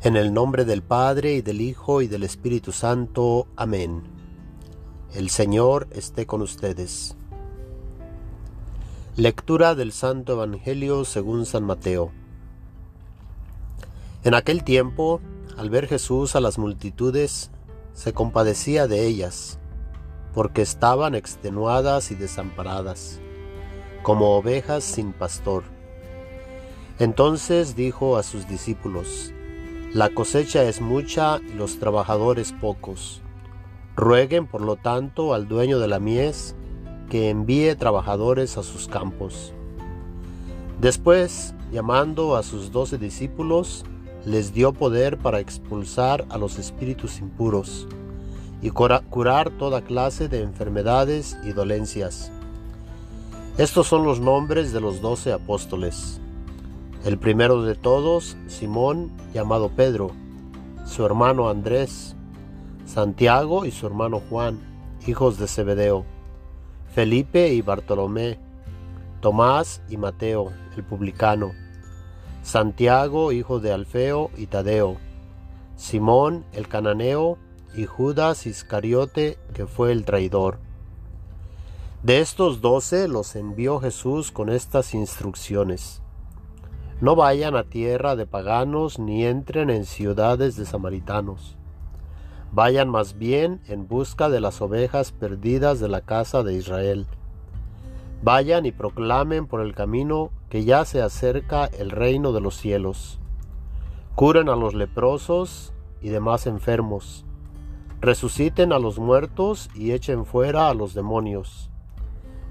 En el nombre del Padre y del Hijo y del Espíritu Santo. Amén. El Señor esté con ustedes. Lectura del Santo Evangelio según San Mateo. En aquel tiempo, al ver Jesús a las multitudes, se compadecía de ellas, porque estaban extenuadas y desamparadas, como ovejas sin pastor. Entonces dijo a sus discípulos, la cosecha es mucha y los trabajadores pocos. Rueguen, por lo tanto, al dueño de la mies que envíe trabajadores a sus campos. Después, llamando a sus doce discípulos, les dio poder para expulsar a los espíritus impuros y curar toda clase de enfermedades y dolencias. Estos son los nombres de los doce apóstoles. El primero de todos, Simón, llamado Pedro, su hermano Andrés, Santiago y su hermano Juan, hijos de Zebedeo, Felipe y Bartolomé, Tomás y Mateo, el publicano, Santiago, hijo de Alfeo y Tadeo, Simón el cananeo y Judas Iscariote, que fue el traidor. De estos doce los envió Jesús con estas instrucciones. No vayan a tierra de paganos ni entren en ciudades de samaritanos. Vayan más bien en busca de las ovejas perdidas de la casa de Israel. Vayan y proclamen por el camino que ya se acerca el reino de los cielos. Curen a los leprosos y demás enfermos. Resuciten a los muertos y echen fuera a los demonios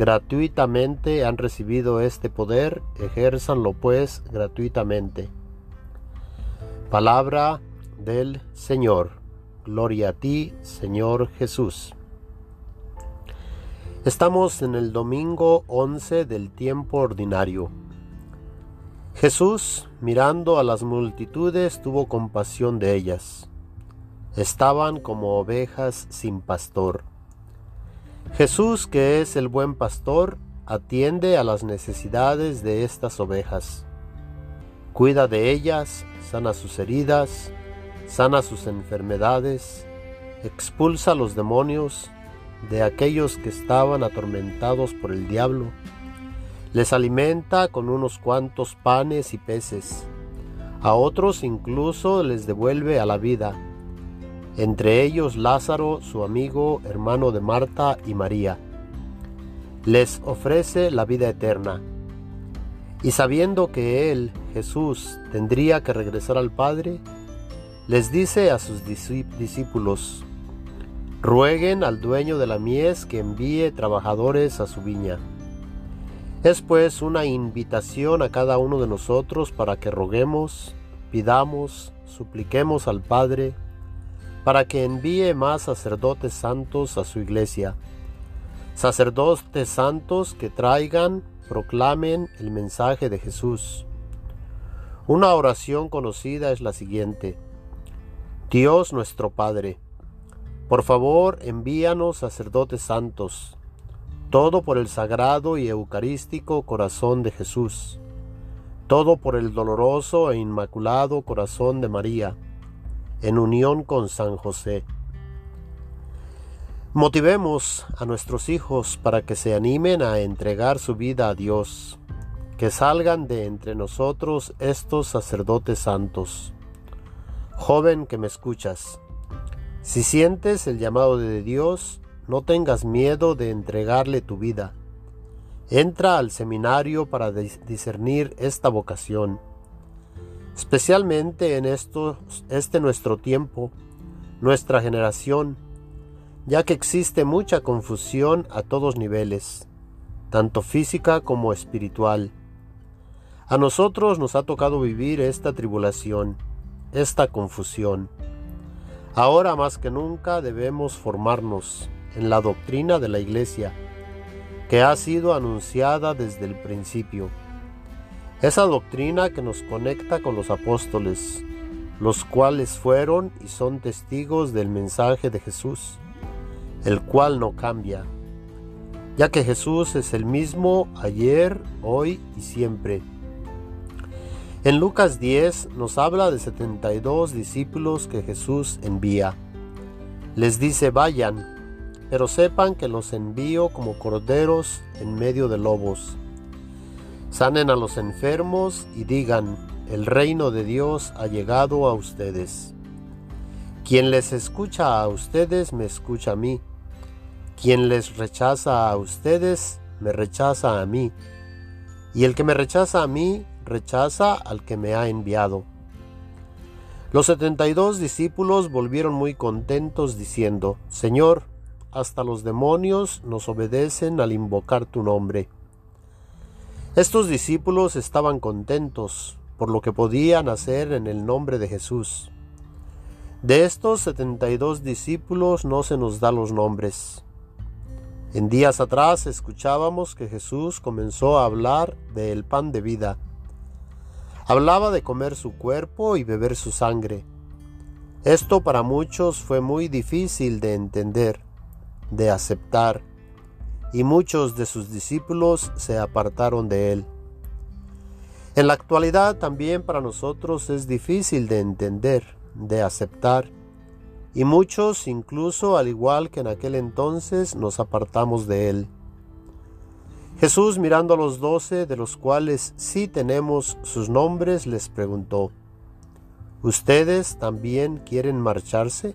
gratuitamente han recibido este poder, ejérzanlo pues gratuitamente. Palabra del Señor. Gloria a ti, Señor Jesús. Estamos en el domingo 11 del tiempo ordinario. Jesús, mirando a las multitudes, tuvo compasión de ellas. Estaban como ovejas sin pastor Jesús, que es el buen pastor, atiende a las necesidades de estas ovejas. Cuida de ellas, sana sus heridas, sana sus enfermedades, expulsa a los demonios de aquellos que estaban atormentados por el diablo, les alimenta con unos cuantos panes y peces, a otros incluso les devuelve a la vida entre ellos Lázaro, su amigo, hermano de Marta y María. Les ofrece la vida eterna. Y sabiendo que Él, Jesús, tendría que regresar al Padre, les dice a sus discípulos, rueguen al dueño de la mies que envíe trabajadores a su viña. Es pues una invitación a cada uno de nosotros para que roguemos, pidamos, supliquemos al Padre, para que envíe más sacerdotes santos a su iglesia, sacerdotes santos que traigan, proclamen el mensaje de Jesús. Una oración conocida es la siguiente. Dios nuestro Padre, por favor envíanos sacerdotes santos, todo por el sagrado y eucarístico corazón de Jesús, todo por el doloroso e inmaculado corazón de María, en unión con San José. Motivemos a nuestros hijos para que se animen a entregar su vida a Dios, que salgan de entre nosotros estos sacerdotes santos. Joven que me escuchas, si sientes el llamado de Dios, no tengas miedo de entregarle tu vida. Entra al seminario para discernir esta vocación especialmente en este nuestro tiempo, nuestra generación, ya que existe mucha confusión a todos niveles, tanto física como espiritual. A nosotros nos ha tocado vivir esta tribulación, esta confusión. Ahora más que nunca debemos formarnos en la doctrina de la Iglesia, que ha sido anunciada desde el principio esa doctrina que nos conecta con los apóstoles, los cuales fueron y son testigos del mensaje de Jesús, el cual no cambia, ya que Jesús es el mismo ayer, hoy y siempre. En Lucas 10 nos habla de 72 discípulos que Jesús envía. Les dice, vayan, pero sepan que los envío como corderos en medio de lobos. Sanen a los enfermos y digan, el reino de Dios ha llegado a ustedes. Quien les escucha a ustedes, me escucha a mí. Quien les rechaza a ustedes, me rechaza a mí. Y el que me rechaza a mí, rechaza al que me ha enviado. Los setenta y dos discípulos volvieron muy contentos diciendo, Señor, hasta los demonios nos obedecen al invocar tu nombre. Estos discípulos estaban contentos por lo que podían hacer en el nombre de Jesús. De estos setenta y dos discípulos no se nos da los nombres. En días atrás escuchábamos que Jesús comenzó a hablar del pan de vida Hablaba de comer su cuerpo y beber su sangre. Esto para muchos fue muy difícil de entender, de aceptar, y muchos de sus discípulos se apartaron de él. En la actualidad también para nosotros es difícil de entender, de aceptar, y muchos incluso al igual que en aquel entonces nos apartamos de él. Jesús mirando a los doce, de los cuales sí tenemos sus nombres, les preguntó, ¿Ustedes también quieren marcharse?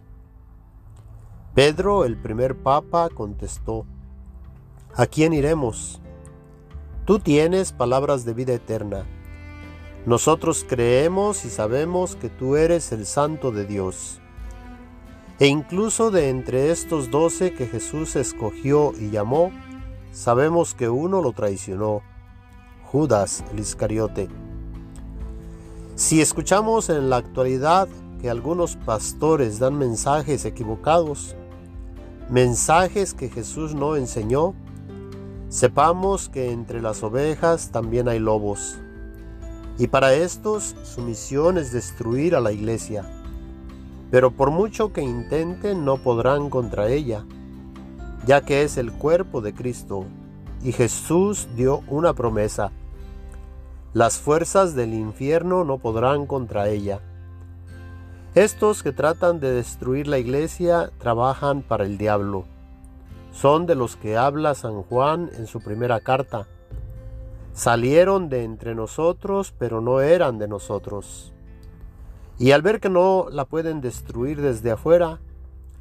Pedro, el primer papa, contestó, ¿A quién iremos? Tú tienes palabras de vida eterna. Nosotros creemos y sabemos que tú eres el Santo de Dios. E incluso de entre estos doce que Jesús escogió y llamó, sabemos que uno lo traicionó, Judas el Iscariote. Si escuchamos en la actualidad que algunos pastores dan mensajes equivocados, mensajes que Jesús no enseñó, sepamos que entre las ovejas también hay lobos. Y para estos su misión es destruir a la iglesia. Pero por mucho que intenten no podrán contra ella ya que es el cuerpo de Cristo, y Jesús dio una promesa. Las fuerzas del infierno no podrán contra ella. Estos que tratan de destruir la iglesia trabajan para el diablo. Son de los que habla San Juan en su primera carta. Salieron de entre nosotros, pero no eran de nosotros. Y al ver que no la pueden destruir desde afuera,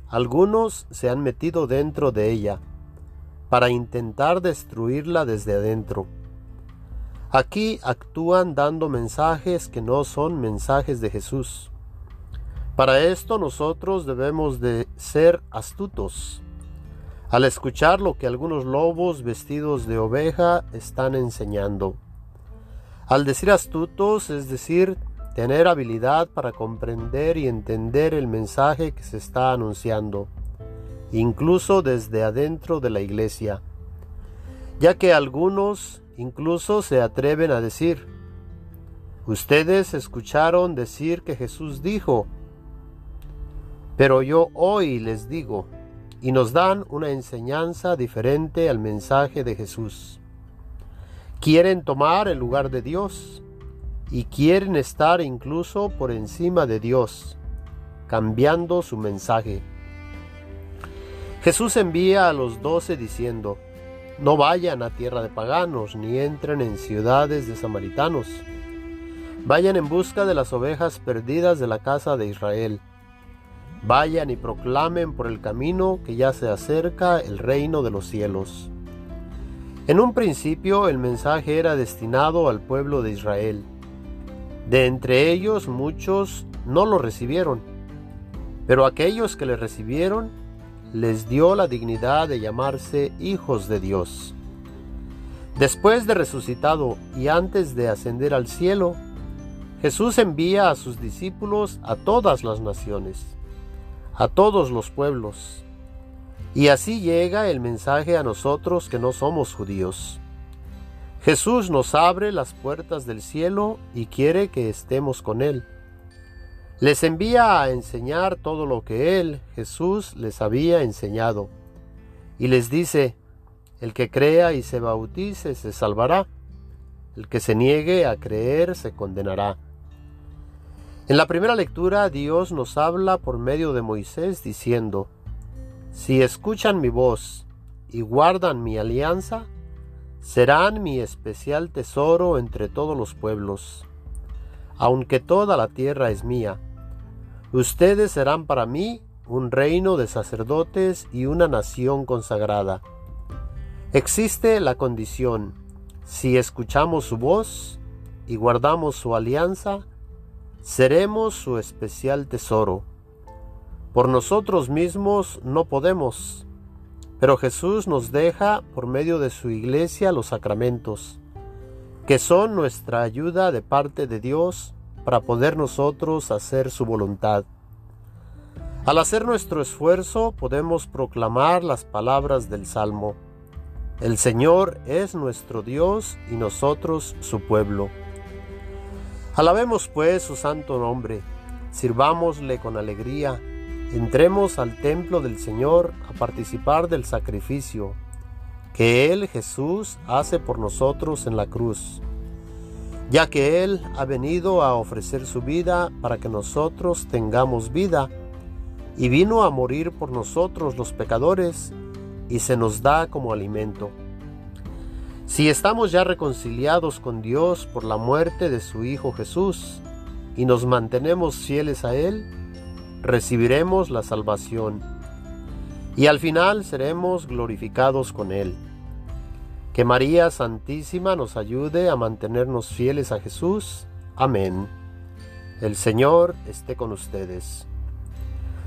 algunos se han metido dentro de ella para intentar destruirla desde adentro. Aquí actúan dando mensajes que no son mensajes de Jesús. Para esto nosotros debemos de ser astutos. Al escuchar lo que algunos lobos vestidos de oveja están enseñando. Al decir astutos, es decir, tener habilidad para comprender y entender el mensaje que se está anunciando, incluso desde adentro de la iglesia, ya que algunos incluso se atreven a decir, ustedes escucharon decir que Jesús dijo, pero yo hoy les digo, y nos dan una enseñanza diferente al mensaje de Jesús. Quieren tomar el lugar de Dios, y quieren estar incluso por encima de Dios, cambiando su mensaje. Jesús envía a los doce diciendo, no vayan a tierra de paganos, ni entren en ciudades de samaritanos. Vayan en busca de las ovejas perdidas de la casa de Israel. Vayan y proclamen por el camino que ya se acerca el reino de los cielos. En un principio el mensaje era destinado al pueblo de Israel de entre ellos muchos no lo recibieron, pero aquellos que le recibieron les dio la dignidad de llamarse hijos de Dios. Después de resucitado y antes de ascender al cielo, Jesús envía a sus discípulos a todas las naciones, a todos los pueblos, y así llega el mensaje a nosotros que no somos judíos. Jesús nos abre las puertas del cielo y quiere que estemos con Él. Les envía a enseñar todo lo que Él, Jesús, les había enseñado. Y les dice, el que crea y se bautice se salvará, El que se niegue a creer se condenará. En la primera lectura Dios nos habla por medio de Moisés diciendo, Si escuchan mi voz y guardan mi alianza, serán mi especial tesoro entre todos los pueblos. Aunque toda la tierra es mía, ustedes serán para mí un reino de sacerdotes y una nación consagrada. Existe la condición, si escuchamos su voz y guardamos su alianza, seremos su especial tesoro. Por nosotros mismos no podemos, pero Jesús nos deja por medio de su iglesia los sacramentos, que son nuestra ayuda de parte de Dios para poder nosotros hacer su voluntad. Al hacer nuestro esfuerzo podemos proclamar las palabras del Salmo. El Señor es nuestro Dios y nosotros su pueblo. Alabemos pues su santo nombre, sirvámosle con alegría, entremos al templo del Señor a participar del sacrificio que Él Jesús hace por nosotros en la cruz, ya que Él ha venido a ofrecer su vida para que nosotros tengamos vida y vino a morir por nosotros los pecadores y se nos da como alimento. Si estamos ya reconciliados con Dios por la muerte de su Hijo Jesús y nos mantenemos fieles a Él, recibiremos la salvación y al final seremos glorificados con Él. Que María Santísima nos ayude a mantenernos fieles a Jesús. Amén. El Señor esté con ustedes.